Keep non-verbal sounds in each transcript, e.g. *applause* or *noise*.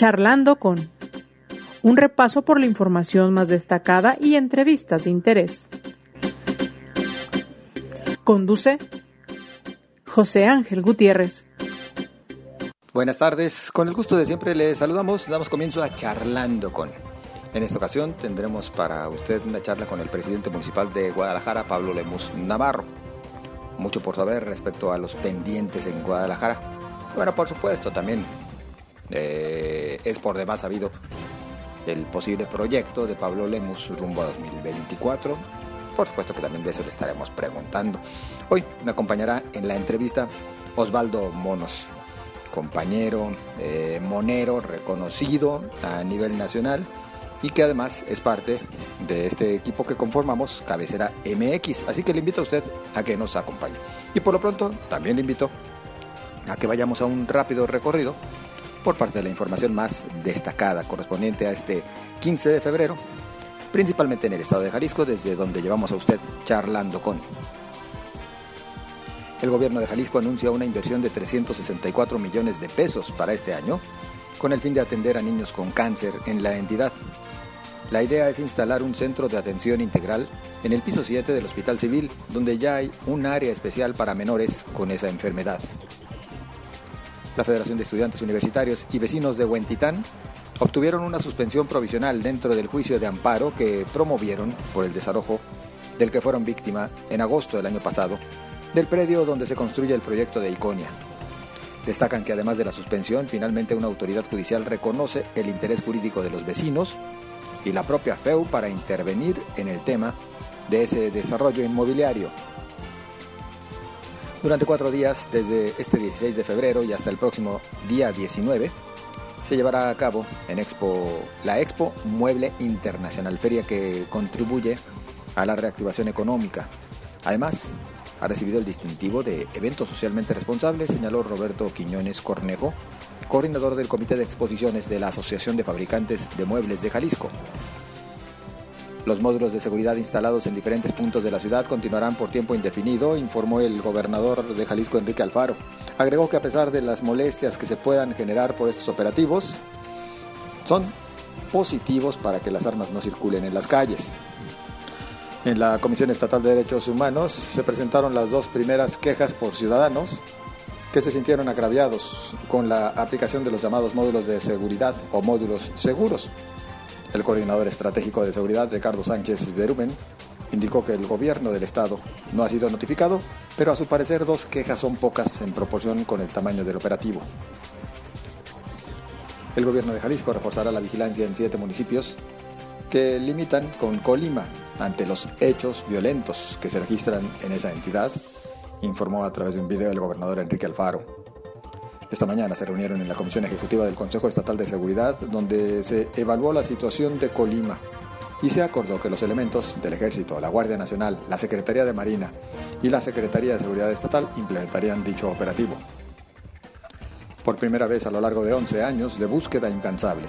Charlando con un repaso por la información más destacada y entrevistas de interés. Conduce José Ángel Gutiérrez. Buenas tardes, con el gusto de siempre le saludamos, damos comienzo a Charlando con. En esta ocasión tendremos para usted una charla con el presidente municipal de Guadalajara, Pablo Lemus Navarro. Mucho por saber respecto a los pendientes en Guadalajara. Bueno, por supuesto, también eh, es por demás sabido el posible proyecto de Pablo Lemus rumbo a 2024. Por supuesto que también de eso le estaremos preguntando. Hoy me acompañará en la entrevista Osvaldo Monos, compañero eh, monero reconocido a nivel nacional y que además es parte de este equipo que conformamos, Cabecera MX. Así que le invito a usted a que nos acompañe. Y por lo pronto también le invito a que vayamos a un rápido recorrido por parte de la información más destacada correspondiente a este 15 de febrero, principalmente en el estado de Jalisco, desde donde llevamos a usted charlando con. El gobierno de Jalisco anuncia una inversión de 364 millones de pesos para este año, con el fin de atender a niños con cáncer en la entidad. La idea es instalar un centro de atención integral en el piso 7 del Hospital Civil, donde ya hay un área especial para menores con esa enfermedad. La Federación de Estudiantes Universitarios y vecinos de Huentitán obtuvieron una suspensión provisional dentro del juicio de amparo que promovieron por el desalojo del que fueron víctima en agosto del año pasado del predio donde se construye el proyecto de Iconia. Destacan que además de la suspensión, finalmente una autoridad judicial reconoce el interés jurídico de los vecinos y la propia FEU para intervenir en el tema de ese desarrollo inmobiliario durante cuatro días, desde este 16 de febrero y hasta el próximo día 19, se llevará a cabo en Expo, la Expo Mueble Internacional, feria que contribuye a la reactivación económica. Además, ha recibido el distintivo de evento socialmente responsable, señaló Roberto Quiñones Cornejo, coordinador del Comité de Exposiciones de la Asociación de Fabricantes de Muebles de Jalisco. Los módulos de seguridad instalados en diferentes puntos de la ciudad continuarán por tiempo indefinido, informó el gobernador de Jalisco, Enrique Alfaro. Agregó que a pesar de las molestias que se puedan generar por estos operativos, son positivos para que las armas no circulen en las calles. En la Comisión Estatal de Derechos Humanos se presentaron las dos primeras quejas por ciudadanos que se sintieron agraviados con la aplicación de los llamados módulos de seguridad o módulos seguros el coordinador estratégico de seguridad, Ricardo Sánchez Berumen, indicó que el gobierno del estado no ha sido notificado, pero a su parecer dos quejas son pocas en proporción con el tamaño del operativo. El gobierno de Jalisco reforzará la vigilancia en siete municipios que limitan con Colima ante los hechos violentos que se registran en esa entidad, informó a través de un video el gobernador Enrique Alfaro. Esta mañana se reunieron en la Comisión Ejecutiva del Consejo Estatal de Seguridad, donde se evaluó la situación de Colima y se acordó que los elementos del Ejército, la Guardia Nacional, la Secretaría de Marina y la Secretaría de Seguridad Estatal implementarían dicho operativo. Por primera vez a lo largo de 11 años de búsqueda incansable.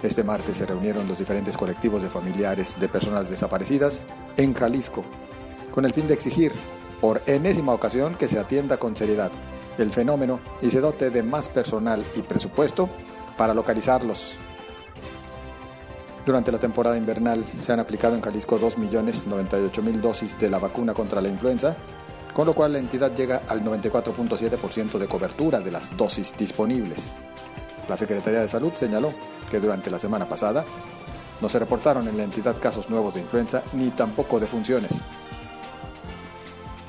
Este martes se reunieron los diferentes colectivos de familiares de personas desaparecidas en Jalisco, con el fin de exigir, por enésima ocasión, que se atienda con seriedad el fenómeno y se dote de más personal y presupuesto para localizarlos. Durante la temporada invernal se han aplicado en Jalisco 2.098.000 dosis de la vacuna contra la influenza, con lo cual la entidad llega al 94.7% de cobertura de las dosis disponibles. La Secretaría de Salud señaló que durante la semana pasada no se reportaron en la entidad casos nuevos de influenza ni tampoco de funciones.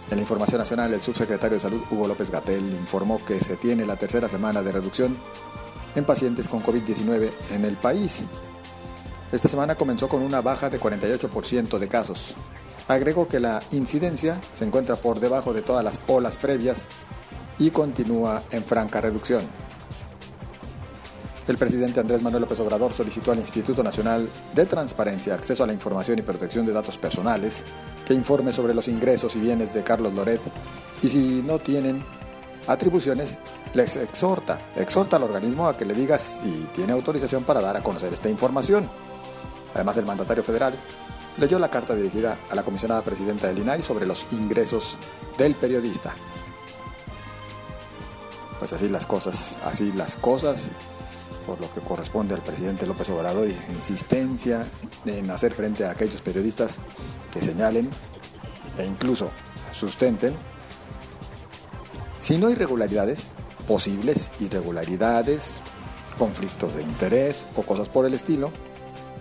En la información nacional, el subsecretario de Salud, Hugo López Gatel, informó que se tiene la tercera semana de reducción en pacientes con COVID-19 en el país. Esta semana comenzó con una baja de 48% de casos. Agregó que la incidencia se encuentra por debajo de todas las olas previas y continúa en franca reducción. El presidente Andrés Manuel López Obrador solicitó al Instituto Nacional de Transparencia, Acceso a la Información y Protección de Datos Personales que informe sobre los ingresos y bienes de Carlos Loret y si no tienen atribuciones, les exhorta, exhorta al organismo a que le diga si tiene autorización para dar a conocer esta información. Además, el mandatario federal leyó la carta dirigida a la comisionada presidenta del INAI sobre los ingresos del periodista. Pues así las cosas, así las cosas por lo que corresponde al presidente López Obrador y su insistencia en hacer frente a aquellos periodistas que señalen e incluso sustenten, si no irregularidades, posibles irregularidades, conflictos de interés o cosas por el estilo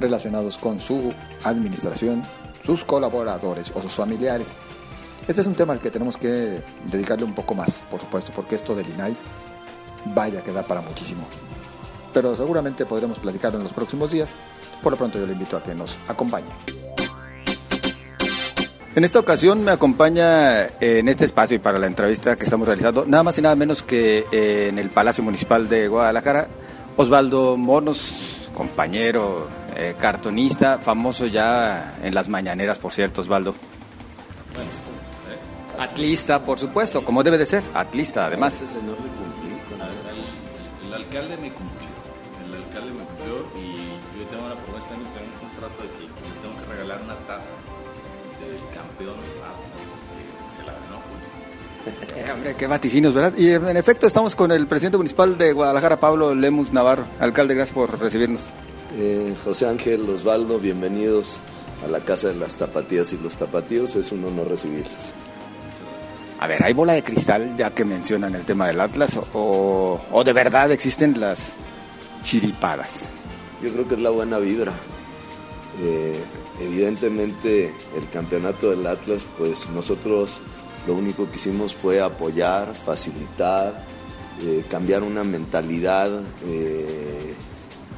relacionados con su administración, sus colaboradores o sus familiares. Este es un tema al que tenemos que dedicarle un poco más, por supuesto, porque esto del INAI vaya que da para muchísimo. Pero seguramente podremos platicarlo en los próximos días. Por lo pronto yo le invito a que nos acompañe. En esta ocasión me acompaña eh, en este espacio y para la entrevista que estamos realizando, nada más y nada menos que eh, en el Palacio Municipal de Guadalajara, Osvaldo Monos, compañero, eh, cartonista, famoso ya en las mañaneras, por cierto, Osvaldo. Atlista, por supuesto, como debe de ser, atlista además. El, alcalde me cumplió, me y yo tengo una promesa, tenemos un trato de que le tengo que regalar una taza del campeón se la ganó. Eh, *laughs* hombre, qué vaticinos, ¿verdad? Y en efecto estamos con el presidente municipal de Guadalajara, Pablo Lemus Navarro. Alcalde, gracias por recibirnos. Eh, José Ángel Osvaldo, bienvenidos a la Casa de las Tapatías y los Tapatíos. Es un honor recibirlos. A ver, ¿hay bola de cristal ya que mencionan el tema del Atlas o, o de verdad existen las chiripadas? Yo creo que es la buena vibra. Eh, evidentemente el campeonato del Atlas, pues nosotros lo único que hicimos fue apoyar, facilitar, eh, cambiar una mentalidad eh,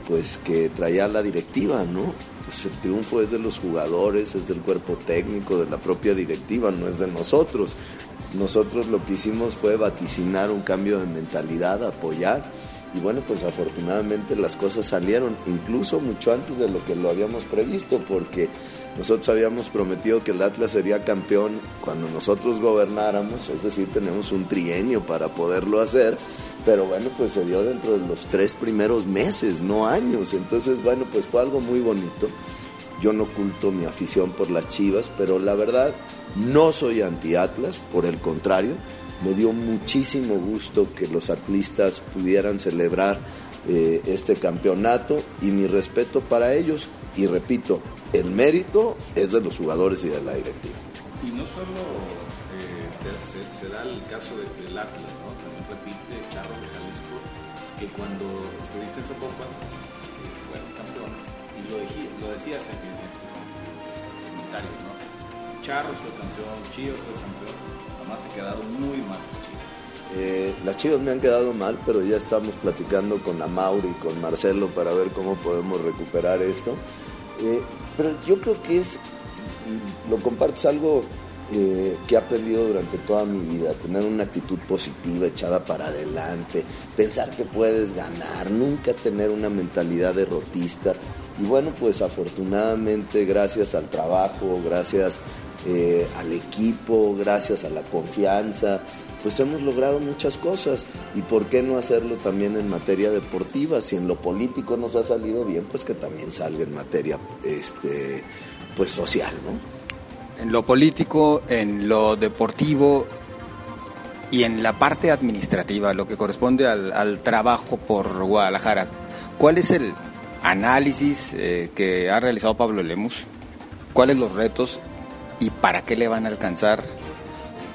pues que traía la directiva, ¿no? Pues el triunfo es de los jugadores, es del cuerpo técnico, de la propia directiva, no es de nosotros. Nosotros lo que hicimos fue vaticinar un cambio de mentalidad, apoyar y bueno, pues afortunadamente las cosas salieron, incluso mucho antes de lo que lo habíamos previsto, porque nosotros habíamos prometido que el Atlas sería campeón cuando nosotros gobernáramos, es decir, tenemos un trienio para poderlo hacer, pero bueno, pues se dio dentro de los tres primeros meses, no años, entonces bueno, pues fue algo muy bonito. Yo no oculto mi afición por las Chivas, pero la verdad no soy anti-Atlas, por el contrario, me dio muchísimo gusto que los atlistas pudieran celebrar eh, este campeonato y mi respeto para ellos. Y repito, el mérito es de los jugadores y de la directiva. Y no solo eh, se, da el caso del Atlas, también repite Charros de Jalisco, que cuando estuviste en Zapopan eh, fueron campeones. Y lo, lo decías en, el comentario, ¿no? Charros fue campeón, Chivas fue campeón Te quedaron muy mal. Eh, las Chivas me han quedado mal, pero ya estamos platicando con la Mauri y con Marcelo para ver cómo podemos recuperar esto. Eh, pero yo creo que es, y lo comparto, es algo eh, que he aprendido durante toda mi vida, tener una actitud positiva, echada para adelante, pensar que puedes ganar, nunca tener una mentalidad derrotista. Y bueno, pues afortunadamente gracias al trabajo, gracias eh, al equipo, gracias a la confianza, pues hemos logrado muchas cosas. ¿Y por qué no hacerlo también en materia deportiva? Si en lo político nos ha salido bien, pues que también salga en materia este, pues social, ¿no? En lo político, en lo deportivo y en la parte administrativa, lo que corresponde al, trabajo por Guadalajara, ¿cuál es el análisis eh, que ha realizado Pablo Lemus? ¿Cuáles los retos y para qué le van a alcanzar,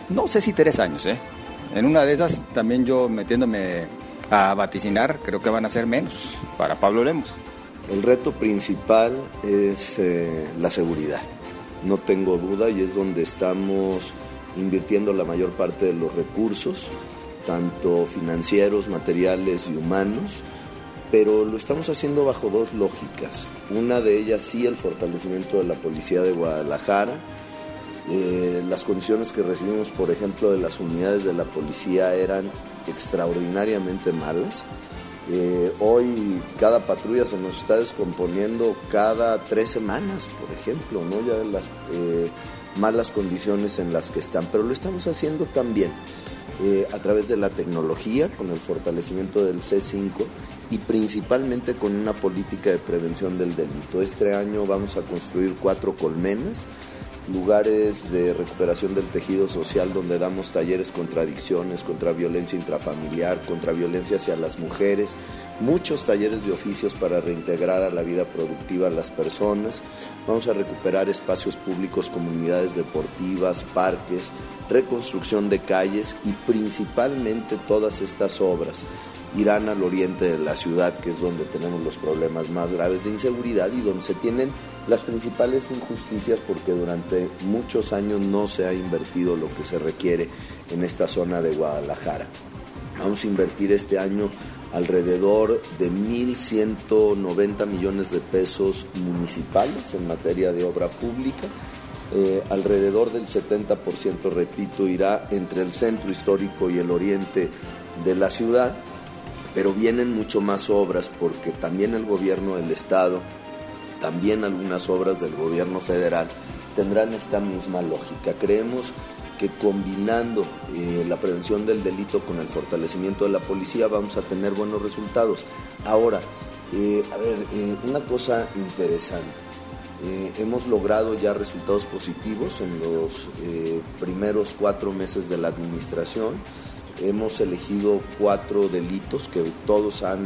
no sé si tres años, ¿eh? En una de esas, también yo metiéndome a vaticinar, creo que van a ser menos para Pablo Lemos. El reto principal es eh, la seguridad, no tengo duda, y es donde estamos invirtiendo la mayor parte de los recursos, tanto financieros, materiales y humanos, pero lo estamos haciendo bajo dos lógicas. Una de ellas sí el fortalecimiento de la Policía de Guadalajara, eh, las condiciones que recibimos, por ejemplo, de las unidades de la policía eran extraordinariamente malas. Eh, hoy cada patrulla se nos está descomponiendo cada tres semanas, por ejemplo, ¿no? ya de las eh, malas condiciones en las que están, pero lo estamos haciendo también a través de la tecnología, con el fortalecimiento del C5 y principalmente con una política de prevención del delito. Este año vamos a construir cuatro colmenas lugares de recuperación del tejido social donde damos talleres contra adicciones, contra violencia intrafamiliar, contra violencia hacia las mujeres, muchos talleres de oficios para reintegrar a la vida productiva a las personas. Vamos a recuperar espacios públicos, comunidades deportivas, parques, reconstrucción de calles y principalmente todas estas obras irán al oriente de la ciudad, que es donde tenemos los problemas más graves de inseguridad y donde se tienen las principales injusticias porque durante muchos años no se ha invertido lo que se requiere en esta zona de Guadalajara. Vamos a invertir este año alrededor de 1.190 millones de pesos municipales en materia de obra pública. Eh, alrededor del 70%, repito, irá entre el centro histórico y el oriente de la ciudad, pero vienen mucho más obras porque también el gobierno del estado, también algunas obras del gobierno federal tendrán esta misma lógica. Creemos que combinando eh, la prevención del delito con el fortalecimiento de la policía vamos a tener buenos resultados. Ahora, eh, a ver, eh, una cosa interesante. hemos logrado ya resultados positivos en los primeros cuatro meses de la administración. Hemos elegido cuatro delitos que todos han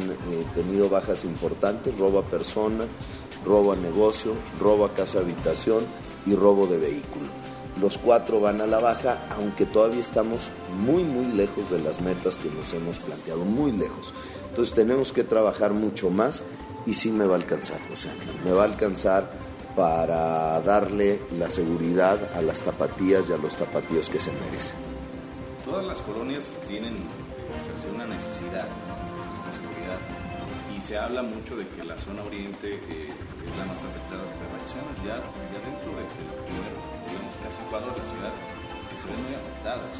tenido bajas importantes, robo a persona, robo a negocio, robo a casa habitación y robo de vehículo los cuatro van a la baja, aunque todavía estamos muy, muy lejos de las metas que nos hemos planteado, muy lejos. Entonces tenemos que trabajar mucho más y sí me va a alcanzar, José Me va a alcanzar para darle la seguridad a las tapatías y a los tapatíos que se merecen. Todas las colonias tienen una necesidad de seguridad y se habla mucho de que la zona oriente eh, es la más afectada, pero hay ya, dentro del primero casi cuadro de la ciudad que se ven muy afectadas.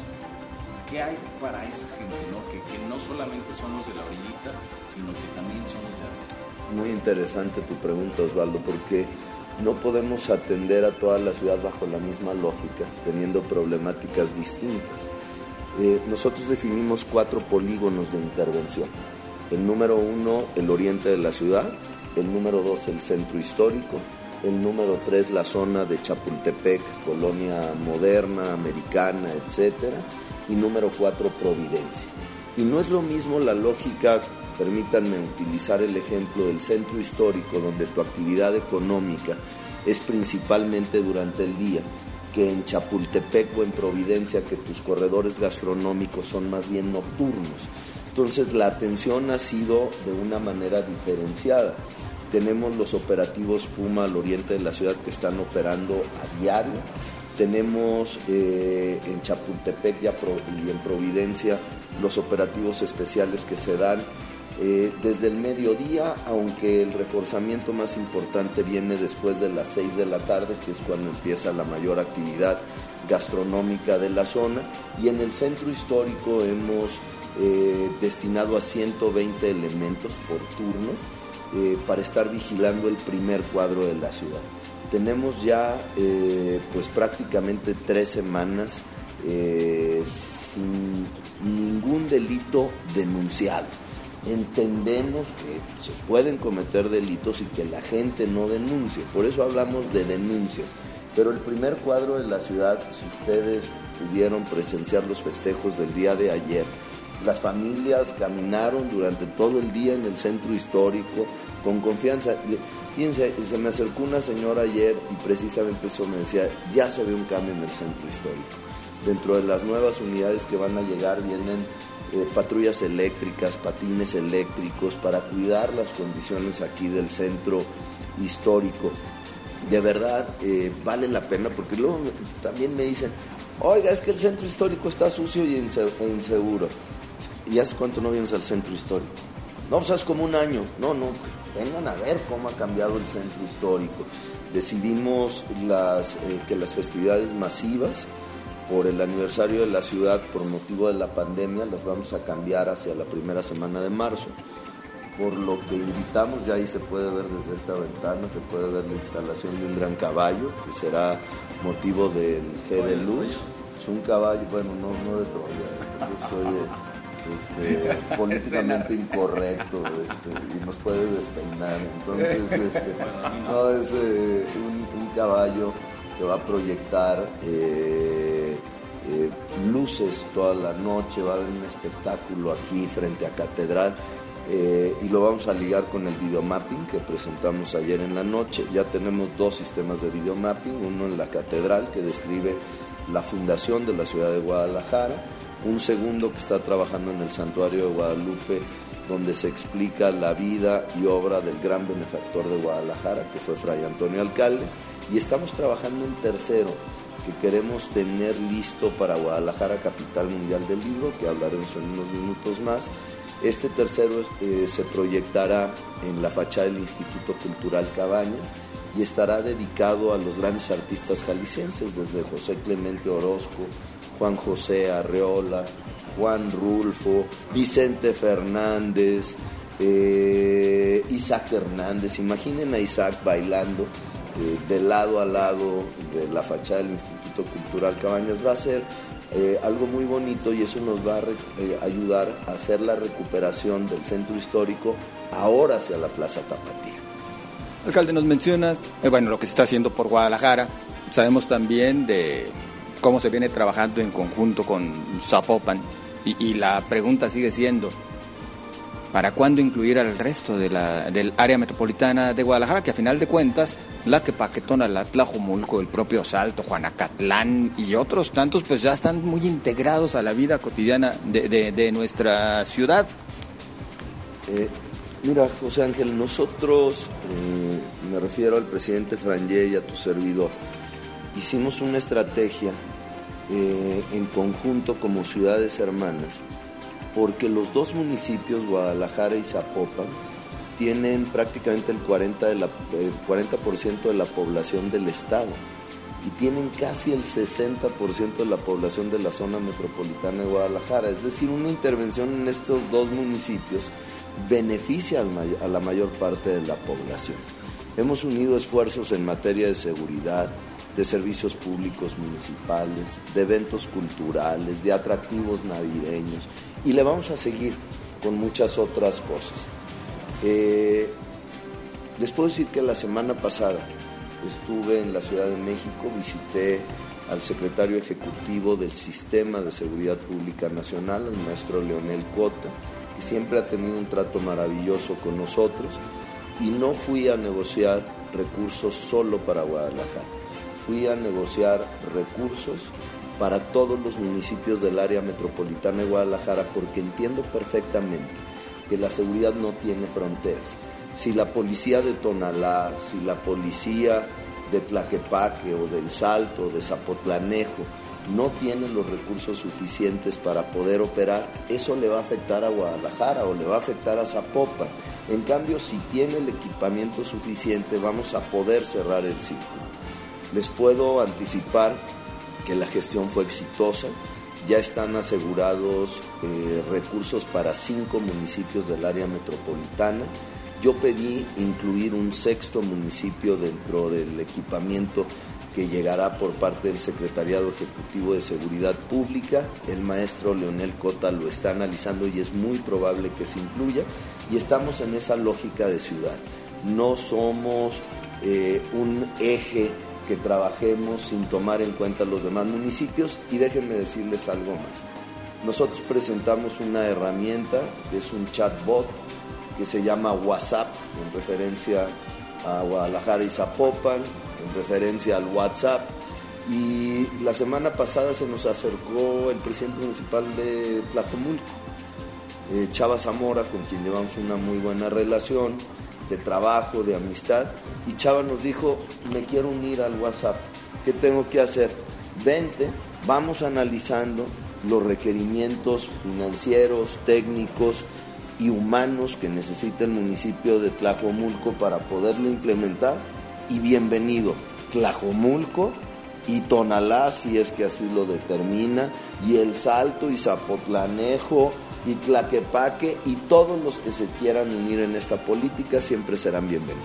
¿Qué hay para esa gente, no? Que, que no solamente son los de la orillita, sino que también son los de arriba? Muy interesante tu pregunta, Osvaldo, porque no podemos atender a toda la ciudad bajo la misma lógica, teniendo problemáticas distintas. Eh, nosotros definimos cuatro polígonos de intervención. El número uno, el oriente de la ciudad. El número dos, el centro histórico el número 3 la zona de Chapultepec, colonia moderna, americana, etc. Y número 4 Providencia. Y no es lo mismo la lógica, permítanme utilizar el ejemplo del centro histórico donde tu actividad económica es principalmente durante el día, que en Chapultepec o en Providencia que tus corredores gastronómicos son más bien nocturnos. Entonces la atención ha sido de una manera diferenciada. Tenemos los operativos Puma al oriente de la ciudad que están operando a diario. Tenemos eh, en Chapultepec y en Providencia los operativos especiales que se dan eh, desde el mediodía, aunque el reforzamiento más importante viene después de las 6 de la tarde, que es cuando empieza la mayor actividad gastronómica de la zona. Y en el centro histórico hemos eh, destinado a 120 elementos por turno eh, para estar vigilando el primer cuadro de la ciudad. Tenemos ya pues prácticamente tres semanas sin ningún delito denunciado. Entendemos que se pueden cometer delitos y que la gente no denuncie, por eso hablamos de denuncias. Pero el primer cuadro de la ciudad, si ustedes pudieron presenciar los festejos del día de ayer, las familias caminaron durante todo el día en el centro histórico con confianza. Fíjense, se me acercó una señora ayer y precisamente eso me decía, ya se ve un cambio en el centro histórico. Dentro de las nuevas unidades que van a llegar vienen eh, patrullas eléctricas, patines eléctricos para cuidar las condiciones aquí del centro histórico. De verdad, eh, vale la pena porque luego también me dicen, oiga, es que el centro histórico está sucio y inseguro. ¿Y hace cuánto no vienes al centro histórico? No, pues hace como un año. No, no, vengan a ver cómo ha cambiado el centro histórico. Decidimos las, eh, que las festividades masivas por el aniversario de la ciudad por motivo de la pandemia las vamos a cambiar hacia la primera semana de marzo. Por lo que invitamos, ya ahí se puede ver desde esta ventana, se puede ver la instalación de un gran caballo, que será motivo del G de Luz. Es un caballo, bueno, no, no de Troya, yo soy este, *laughs* políticamente incorrecto este, y nos puede despeinar. Entonces, este, no, es eh, un, caballo que va a proyectar eh, eh, luces toda la noche, va a haber un espectáculo aquí frente a Catedral. Eh, y lo vamos a ligar con el videomapping que presentamos ayer en la noche. Ya tenemos dos sistemas de videomapping, uno en la catedral que describe la fundación de la ciudad de Guadalajara, un segundo que está trabajando en el santuario de Guadalupe donde se explica la vida y obra del gran benefactor de Guadalajara, que fue Fray Antonio Alcalde, y estamos trabajando un tercero que queremos tener listo para Guadalajara, capital mundial del libro, que hablaremos en unos minutos más. Este tercero eh, se proyectará en la fachada del Instituto Cultural Cabañas y estará dedicado a los grandes artistas jaliscienses, desde José Clemente Orozco, Juan José Arreola, Juan Rulfo, Vicente Fernández, eh, Isaac Hernández. Imaginen a Isaac bailando eh, de lado a lado de la fachada del Instituto Cultural Cabañas. Va a ser eh, algo muy bonito y eso nos va a ayudar a hacer la recuperación del centro histórico ahora hacia la Plaza Tapatía. Alcalde, nos mencionas, bueno, lo que se está haciendo por Guadalajara. Sabemos también de cómo se viene trabajando en conjunto con Zapopan y, la pregunta sigue siendo, ¿para cuándo incluir al resto de la, del área metropolitana de Guadalajara? Que a final de cuentas, la que Paquetona, la Tlajomulco, el propio Salto, Juanacatlán y otros tantos, pues ya están muy integrados a la vida cotidiana de, nuestra ciudad. Eh, mira, José Ángel, nosotros, eh, me refiero al presidente Frangé y a tu servidor, hicimos una estrategia eh, en conjunto como ciudades hermanas, porque los dos municipios, Guadalajara y Zapopan, tienen prácticamente el 40%, de la, el 40 de la población del estado y tienen casi el 60% de la población de la zona metropolitana de Guadalajara. Es decir, una intervención en estos dos municipios beneficia a la mayor parte de la población. Hemos unido esfuerzos en materia de seguridad, de servicios públicos municipales, de eventos culturales, de atractivos navideños y le vamos a seguir con muchas otras cosas. Eh, les puedo decir que la semana pasada estuve en la Ciudad de México, visité al secretario ejecutivo del Sistema de Seguridad Pública Nacional, el maestro Leonel Cota, que siempre ha tenido un trato maravilloso con nosotros, y no fui a negociar recursos solo para Guadalajara. Fui a negociar recursos para todos los municipios del área metropolitana de Guadalajara porque entiendo perfectamente que la seguridad no tiene fronteras. Si la policía de Tonalá, si la policía de Tlaquepaque o del Salto, de Zapotlanejo, no tienen los recursos suficientes para poder operar, eso le va a afectar a Guadalajara o le va a afectar a Zapopan. En cambio, si tiene el equipamiento suficiente, vamos a poder cerrar el círculo. Les puedo anticipar que la gestión fue exitosa, ya están asegurados eh, recursos para cinco municipios del área metropolitana. Yo pedí incluir un sexto municipio dentro del equipamiento que llegará por parte del Secretariado Ejecutivo de Seguridad Pública. El maestro Leonel Cota lo está analizando y es muy probable que se incluya. Y estamos en esa lógica de ciudad. No somos eh, un eje que trabajemos sin tomar en cuenta los demás municipios y déjenme decirles algo más. Nosotros presentamos una herramienta que es un chatbot que se llama WhatsApp en referencia a Guadalajara y Zapopan, en referencia al WhatsApp. Y la semana pasada se nos acercó el presidente municipal de Tlajomulco, eh, Chava Zamora, con quien llevamos una muy buena relación de trabajo, de amistad. Y Chava nos dijo, me quiero unir al WhatsApp, ¿qué tengo que hacer? Vente, vamos analizando los requerimientos financieros, técnicos y humanos que necesita el municipio de Tlajomulco para poderlo implementar. Y bienvenido, Tlajomulco y Tonalá, si es que así lo determina, y El Salto y Zapotlanejo y Tlaquepaque y todos los que se quieran unir en esta política siempre serán bienvenidos.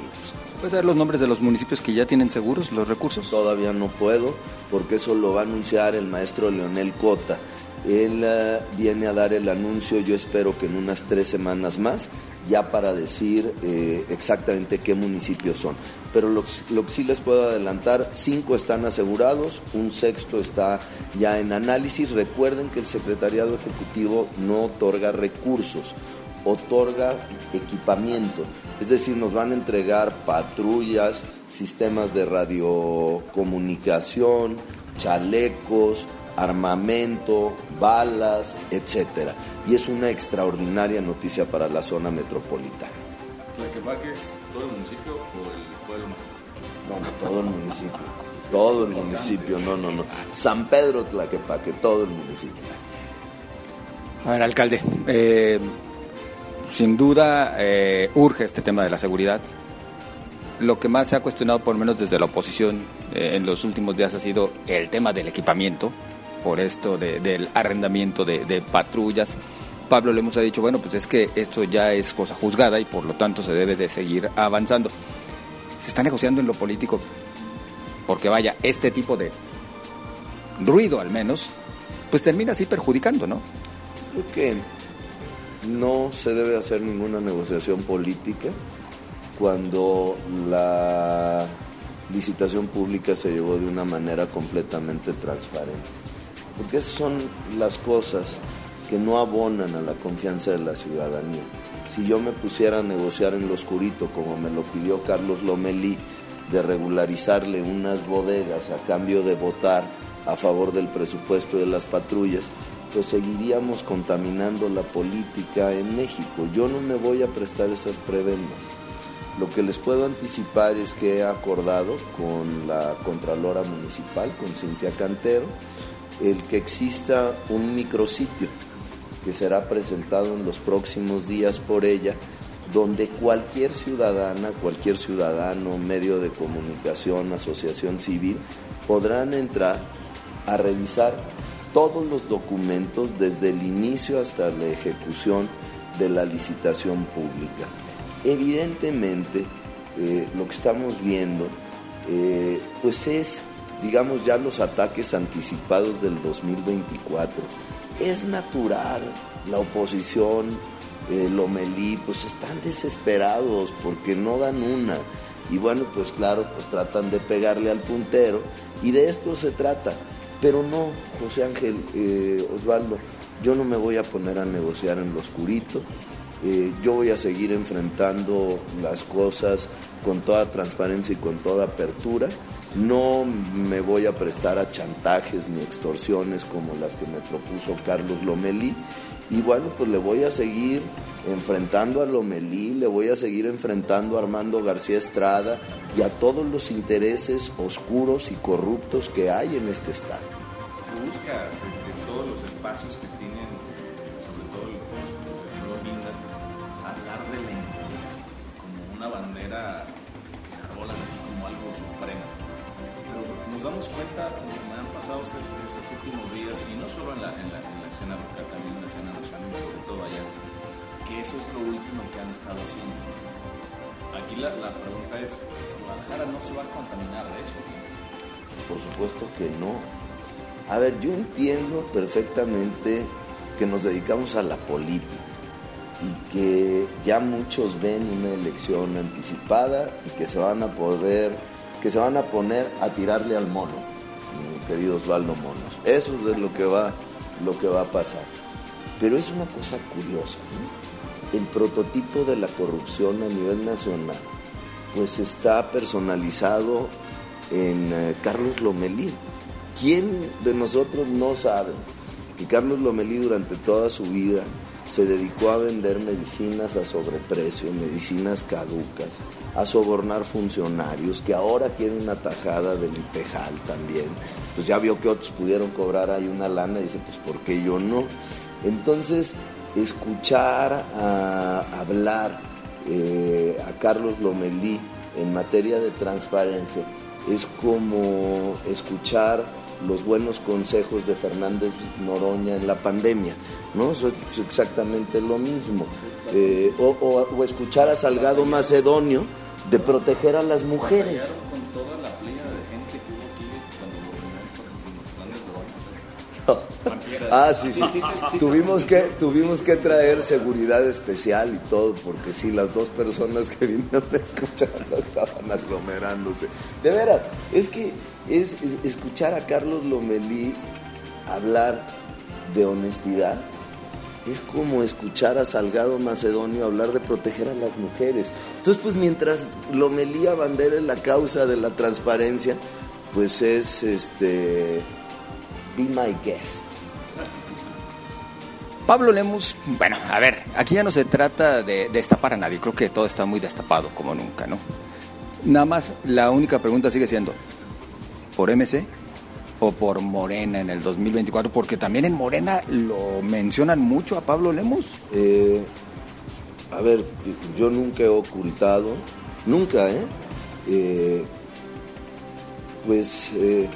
¿Puedes dar los nombres de los municipios que ya tienen seguros los recursos? Todavía no puedo, porque eso lo va a anunciar el maestro Leonel Cota. Él eh, viene a dar el anuncio, yo espero que en unas tres semanas más, ya para decir eh, exactamente qué municipios son. Pero lo, lo, que sí les puedo adelantar, cinco están asegurados, un sexto está ya en análisis. Recuerden que el Secretariado Ejecutivo no otorga recursos, otorga equipamiento. Es decir, nos van a entregar patrullas, sistemas de radiocomunicación, chalecos, armamento, balas, etcétera. Y es una extraordinaria noticia para la zona metropolitana. ¿Tlaquepaque es todo el municipio o el pueblo? No, no, todo el municipio. Todo el municipio, no, no, no. San Pedro Tlaquepaque, todo el municipio. A ver, alcalde, eh, sin duda eh, urge este tema de la seguridad. Lo que más se ha cuestionado, por lo menos desde la oposición, eh, en los últimos días ha sido el tema del equipamiento por esto del arrendamiento de, patrullas. Pablo le hemos dicho, bueno, pues es que esto ya es cosa juzgada y por lo tanto se debe de seguir avanzando. Se está negociando en lo político porque vaya, este tipo de ruido al menos, pues termina así perjudicando, ¿no? Creo que no se debe hacer ninguna negociación política cuando la licitación pública se llevó de una manera completamente transparente porque esas son las cosas que no abonan a la confianza de la ciudadanía. Si yo me pusiera a negociar en lo oscurito, como me lo pidió Carlos Lomelí, de regularizarle unas bodegas a cambio de votar a favor del presupuesto de las patrullas, pues seguiríamos contaminando la política en México. Yo no me voy a prestar esas prebendas. Lo que les puedo anticipar es que he acordado con la Contralora Municipal, con Cintia Cantero, el que exista un micrositio que será presentado en los próximos días por ella, donde cualquier ciudadana, cualquier ciudadano, medio de comunicación, asociación civil, podrán entrar a revisar todos los documentos desde el inicio hasta la ejecución de la licitación pública. Evidentemente, eh, lo que estamos viendo, eh, pues es digamos ya los ataques anticipados del 2024. Es natural, la oposición, el Lomelí, pues están desesperados porque no dan una. Y bueno, pues claro, pues tratan de pegarle al puntero y de esto se trata. Pero no, José Ángel, eh, Osvaldo, yo no me voy a poner a negociar en lo oscurito. Eh, yo voy a seguir enfrentando las cosas con toda transparencia y con toda apertura no me voy a prestar a chantajes ni extorsiones como las que me propuso Carlos Lomelí. Y bueno, pues le voy a seguir enfrentando a Lomelí, le voy a seguir enfrentando a Armando García Estrada y a todos los intereses oscuros y corruptos que hay en este Estado. Se busca en todos los espacios que tienen, sobre todo el pueblo Linda, hablar de la como una bandera que arrolan así como algo supremo nos damos cuenta, me han pasado estos, últimos días, y no solo en la, en, la, escena local, también en la escena nacional, sobre todo allá, que eso es lo último que han estado haciendo. Aquí la, la pregunta es, ¿Guadalajara no se va a contaminar de eso? Por supuesto que no. A ver, yo entiendo perfectamente que nos dedicamos a la política y que ya muchos ven una elección anticipada y que se van a poder que se van a poner a tirarle al mono, queridos Osvaldo Monos. Eso es lo que va, lo que va a pasar. Pero es una cosa curiosa. El prototipo de la corrupción a nivel nacional, pues está personalizado en eh, Carlos Lomelí. ¿Quién de nosotros no sabe que Carlos Lomelí durante toda su vida se dedicó a vender medicinas a sobreprecio, medicinas caducas, a sobornar funcionarios que ahora quieren una tajada del IPEJAL también. Pues ya vio que otros pudieron cobrar ahí una lana y dice, pues ¿por qué yo no? Entonces, escuchar a hablar eh, a Carlos Lomelí en materia de transparencia es como escuchar los buenos consejos de Fernández Noroña en la pandemia, ¿no? Eso es exactamente lo mismo. Eh, o, escuchar a Salgado Macedonio de proteger a las mujeres. Ah, *laughs* sí, sí. tuvimos, que, tuvimos que traer seguridad especial y todo, porque sí, las dos personas que vinieron a escuchar estaban aglomerándose. De veras, es que es, escuchar a Carlos Lomelí hablar de honestidad es como escuchar a Salgado Macedonio hablar de proteger a las mujeres. Entonces, pues mientras Lomelí abandere la causa de la transparencia, pues es este Be My Guest. Pablo Lemus, bueno, a ver, aquí ya no se trata de destapar a nadie, creo que todo está muy destapado como nunca, ¿no? Nada más la única pregunta sigue siendo, ¿por MC o por Morena en el 2024? Porque también en Morena lo mencionan mucho a Pablo Lemus. Eh, a ver, yo nunca he ocultado, nunca, ¿eh? eh pues eh,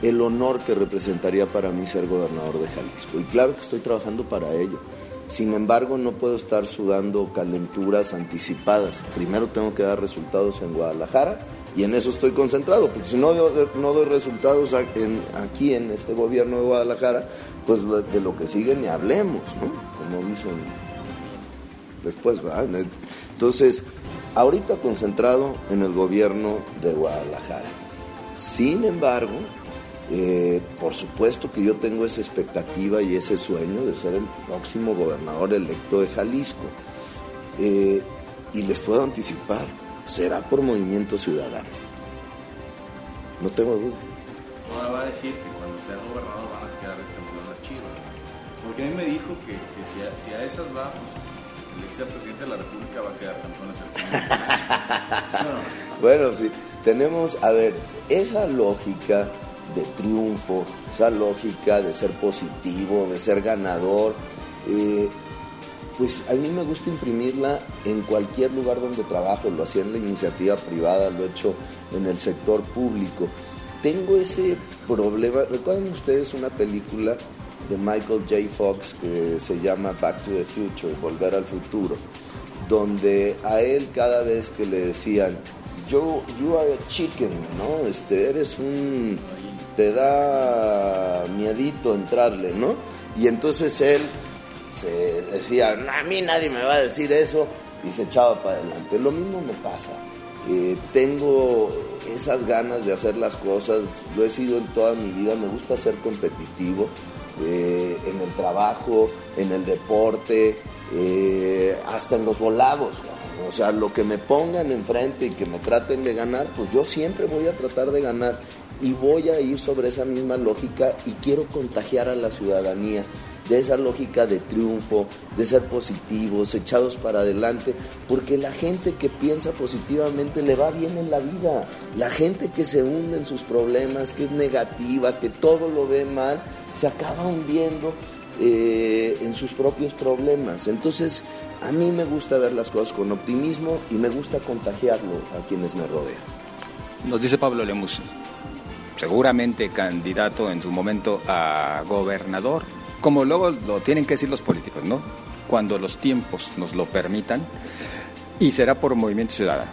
el honor que representaría para mí ser gobernador de Jalisco. Y claro que estoy trabajando para ello. Sin embargo, no puedo estar sudando calenturas anticipadas. Primero tengo que dar resultados en Guadalajara y en eso estoy concentrado, porque si no, no doy resultados aquí en este gobierno de Guadalajara, pues de lo que sigue ni hablemos, ¿no? Como dicen después, ¿verdad? Entonces, ahorita concentrado en el gobierno de Guadalajara. Sin embargo, eh, por supuesto que yo tengo esa expectativa y ese sueño de ser el próximo gobernador electo de Jalisco. Eh, y les puedo anticipar, será por movimiento ciudadano. No tengo duda. No va a decir que cuando sea gobernador van a quedar las chivas. Porque a mí me dijo que, si, a, esas va, pues, el ex presidente de la República va a quedar campeón no. *laughs* Bueno, sí. Tenemos, a ver, esa lógica de triunfo, esa lógica de ser positivo, de ser ganador, eh, pues a mí me gusta imprimirla en cualquier lugar donde trabajo, lo hacía en iniciativa privada, lo he hecho en el sector público. Tengo ese problema, ¿recuerdan ustedes una película de Michael J. Fox que se llama Back to the Future, Volver al Futuro, donde a él cada vez que le decían, yo, you are a chicken, ¿no? Este, eres un te da miedito entrarle, ¿no? Y entonces él se decía, a mí nadie me va a decir eso, y se echaba para adelante. Lo mismo me pasa. Tengo esas ganas de hacer las cosas, lo he sido en toda mi vida, me gusta ser competitivo eh, en el trabajo, en el deporte, eh, hasta en los volados. O sea, lo que me pongan enfrente y que me traten de ganar, pues yo siempre voy a tratar de ganar y voy a ir sobre esa misma lógica y quiero contagiar a la ciudadanía de esa lógica de triunfo, de ser positivos, echados para adelante, porque la gente que piensa positivamente le va bien en la vida. La gente que se hunde en sus problemas, que es negativa, que todo lo ve mal, se acaba hundiendo eh, en sus propios problemas. Entonces, a mí me gusta ver las cosas con optimismo y me gusta contagiarlo a quienes me rodean. Nos dice Pablo Lemus, seguramente candidato en su momento a gobernador, como luego lo tienen que decir los políticos, ¿no? Cuando los tiempos nos lo permitan, y será por Movimiento Ciudadano.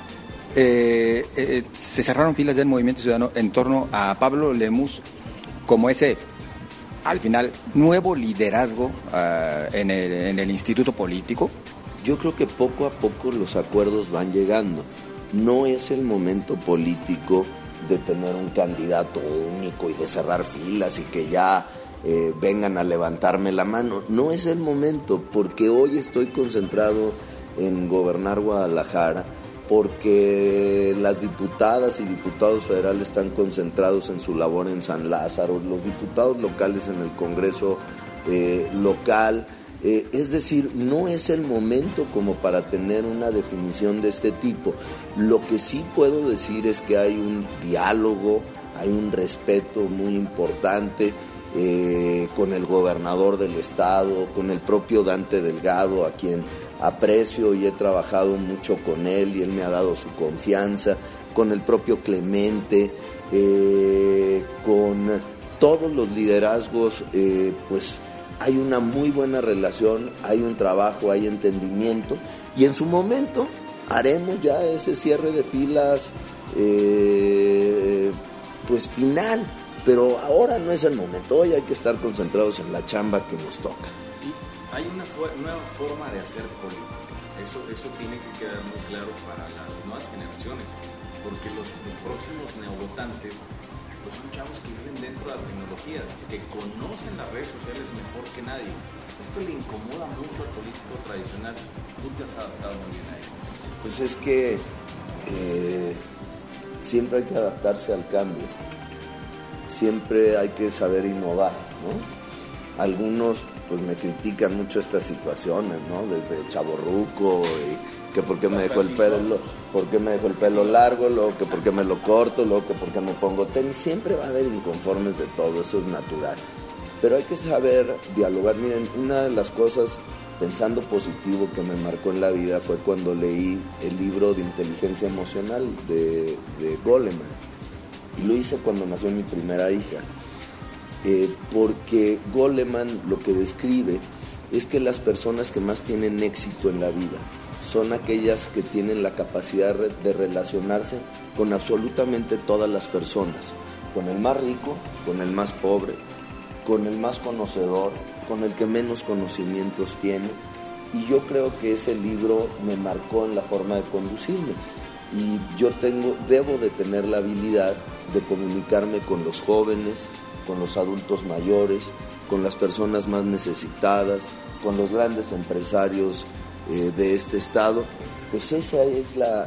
Eh, eh, se cerraron filas del Movimiento Ciudadano en torno a Pablo Lemus como ese, al final, nuevo liderazgo en, el, en el instituto político. Yo creo que poco a poco los acuerdos van llegando. No es el momento político de tener un candidato único y de cerrar filas y que ya eh, vengan a levantarme la mano. No es el momento, porque hoy estoy concentrado en gobernar Guadalajara, porque las diputadas y diputados federales están concentrados en su labor en San Lázaro, los diputados locales en el Congreso eh, local eh, es decir, no es el momento como para tener una definición de este tipo. Lo que sí puedo decir es que hay un diálogo, hay un respeto muy importante eh, con el gobernador del estado, con el propio Dante Delgado, a quien aprecio y he trabajado mucho con él y él me ha dado su confianza, con el propio Clemente, eh, con todos los liderazgos, pues hay una muy buena relación, hay un trabajo, hay entendimiento y en su momento haremos ya ese cierre de filas eh, pues final Pero ahora no es el momento, hoy hay que estar concentrados en la chamba que nos toca. Y hay una nueva forma de hacer política. Eso, eso tiene que quedar muy claro para las nuevas generaciones, porque los, los próximos neovotantes pues son chavos que viven dentro de la tecnología, que conocen las redes sociales mejor que nadie. Esto le incomoda mucho al político tradicional. Tú te has adaptado muy bien a ello. Pues es que eh, siempre hay que adaptarse al cambio siempre hay que saber innovar, ¿no? Algunos pues me critican mucho estas situaciones, ¿no? Desde chaborruco y que por qué me dejó el pelo, por qué me dejó el pelo largo, luego que por qué me lo corto, luego que por qué me pongo tenis, siempre va a haber inconformes de todo, eso es natural. Pero hay que saber dialogar. Miren, una de las cosas pensando positivo que me marcó en la vida fue cuando leí el libro de inteligencia emocional de, de Goleman y lo hice cuando nació mi primera hija. Eh, porque Goleman lo que describe es que las personas que más tienen éxito en la vida son aquellas que tienen la capacidad de relacionarse con absolutamente todas las personas, con el más rico, con el más pobre, con el más conocedor, con el que menos conocimientos tiene. Y yo creo que ese libro me marcó en la forma de conducirme. Y yo tengo, debo de tener la habilidad de comunicarme con los jóvenes, con los adultos mayores, con las personas más necesitadas, con los grandes empresarios eh, de este estado, pues esa es la,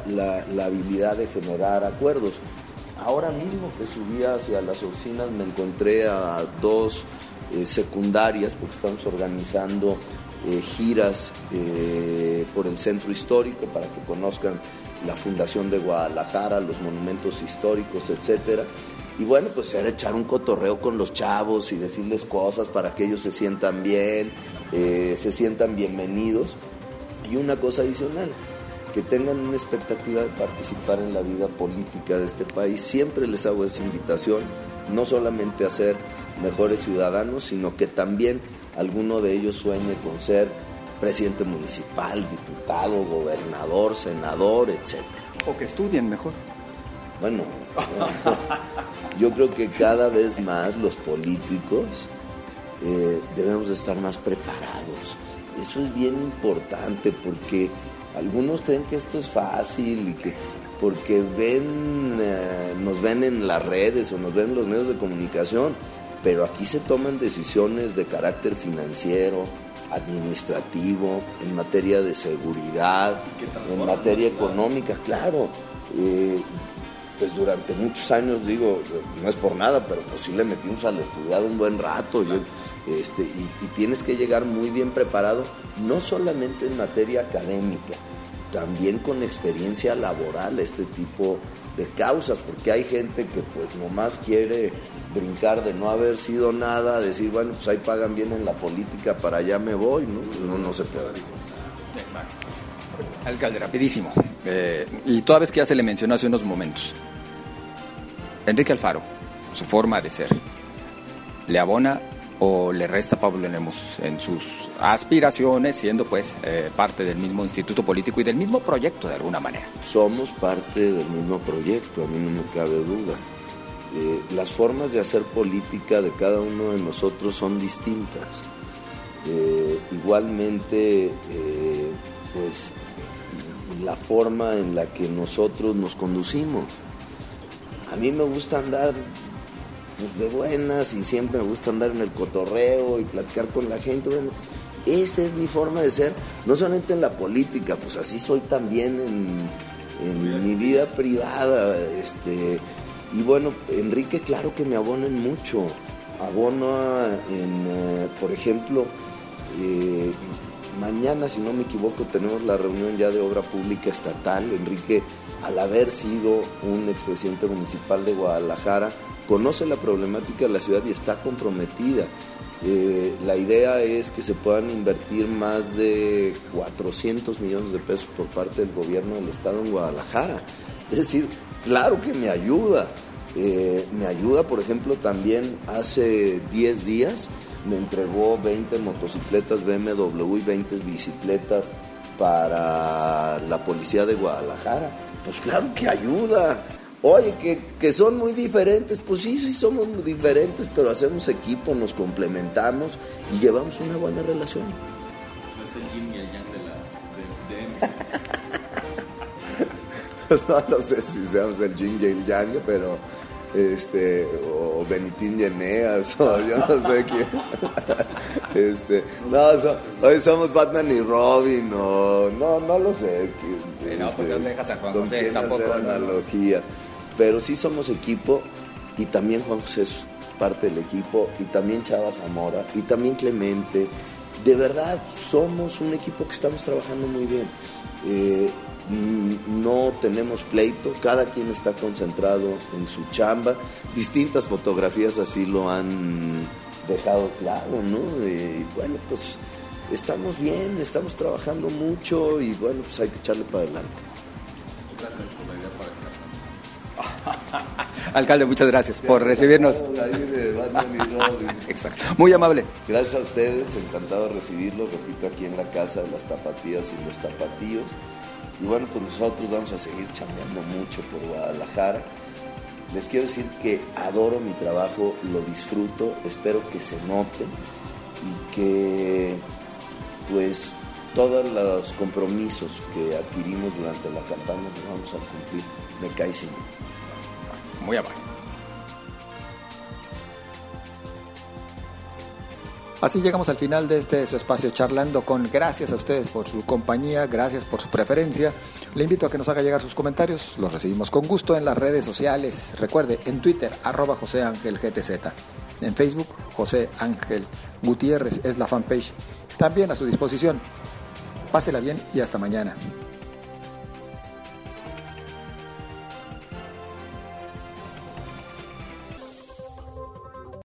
habilidad de generar acuerdos. Ahora mismo que subí hacia las oficinas me encontré a dos eh, secundarias porque estamos organizando eh, giras por el centro histórico para que conozcan la Fundación de Guadalajara, los monumentos históricos, etcétera. Y bueno, pues era echar un cotorreo con los chavos y decirles cosas para que ellos se sientan bien, eh, se sientan bienvenidos. Y una cosa adicional, que tengan una expectativa de participar en la vida política de este país. Siempre les hago esa invitación, no solamente a ser mejores ciudadanos, sino que también alguno de ellos sueñe con ser presidente municipal, diputado, gobernador, senador, etc. O que estudien mejor. Bueno, *laughs* yo creo que cada vez más los políticos eh, debemos estar más preparados. Eso es bien importante porque algunos creen que esto es fácil y que porque ven, eh, nos ven en las redes o nos ven en los medios de comunicación, pero aquí se toman decisiones de carácter financiero, administrativo, en materia de seguridad, en materia económica, claro. Eh, pues durante muchos años, digo, no es por nada, pero pues sí le metimos al estudiado un buen rato. este, y, y, tienes que llegar muy bien preparado, no solamente en materia académica, también con experiencia laboral, este tipo de causas, porque hay gente que pues nomás quiere brincar de no haber sido nada, decir, bueno, pues ahí pagan bien en la política, para allá me voy, ¿no? No, se puede. Exacto. Alcalde, rapidísimo. Eh, y toda vez que ya se le mencionó hace unos momentos, Enrique Alfaro, su forma de ser, le abona o le resta Pablo Lemos en sus aspiraciones, siendo pues eh, parte del mismo instituto político y del mismo proyecto de alguna manera. Somos parte del mismo proyecto, a mí no me cabe duda. Eh, las formas de hacer política de cada uno de nosotros son distintas. Eh, igualmente, pues la forma en la que nosotros nos conducimos. A mí me gusta andar pues, de buenas y siempre me gusta andar en el cotorreo y platicar con la gente. Bueno, esa es mi forma de ser, no solamente en la política, pues así soy también en, mi vida privada. Este, y bueno, Enrique, claro que me abonen mucho. Abono en, eh, por ejemplo, eh, mañana, si no me equivoco, tenemos la reunión ya de obra pública estatal. Enrique, al haber sido un expresidente municipal de Guadalajara, conoce la problemática de la ciudad y está comprometida. Eh, la idea es que se puedan invertir más de 400 millones de pesos por parte del gobierno del estado en Guadalajara. Es decir, claro que me ayuda. Eh, me ayuda, por ejemplo, también hace 10 días me entregó 20 motocicletas BMW y 20 bicicletas para la policía de Guadalajara. Pues claro que ayuda. Oye, que, que, son muy diferentes, pues sí, sí somos muy diferentes, pero hacemos equipo, nos complementamos y llevamos una buena relación. Es el yin y el yang de no, la de, de *laughs* no sé si seamos el yin y el yang, pero este o Benitín Yeneas o yo no sé quién. *laughs* Este, no, so, hoy somos Batman y Robin o no, no lo sé. No, porque no dejas a Juan José tampoco. no, no. Pero sí somos equipo y también Juan José es parte del equipo y también Chava Zamora y también Clemente. De verdad, somos un equipo que estamos trabajando muy bien. Eh, mm, no tenemos pleito, cada quien está concentrado en su chamba. Distintas fotografías así lo han dejado claro, ¿no? Y bueno, pues estamos bien, estamos trabajando mucho y bueno, pues hay que echarle para adelante. Alcalde, muchas gracias por recibirnos. *laughs* Exacto. Muy amable. Gracias a ustedes, encantado de recibirlos, repito, aquí en la casa de las tapatías y los tapatíos. Y bueno, pues nosotros vamos a seguir chambeando mucho por Guadalajara. Les quiero decir que adoro mi trabajo, lo disfruto, espero que se note y que pues todos los compromisos que adquirimos durante la campaña los vamos a cumplir. Me cae sin Muy amable. Así llegamos al final de este su espacio charlando con gracias a ustedes por su compañía, gracias por su preferencia. Le invito a que nos haga llegar sus comentarios, los recibimos con gusto en las redes sociales. Recuerde, en Twitter, arroba José Ángel GTZ. En Facebook, José Ángel Gutiérrez es la fanpage. También a su disposición. Pásela bien y hasta mañana.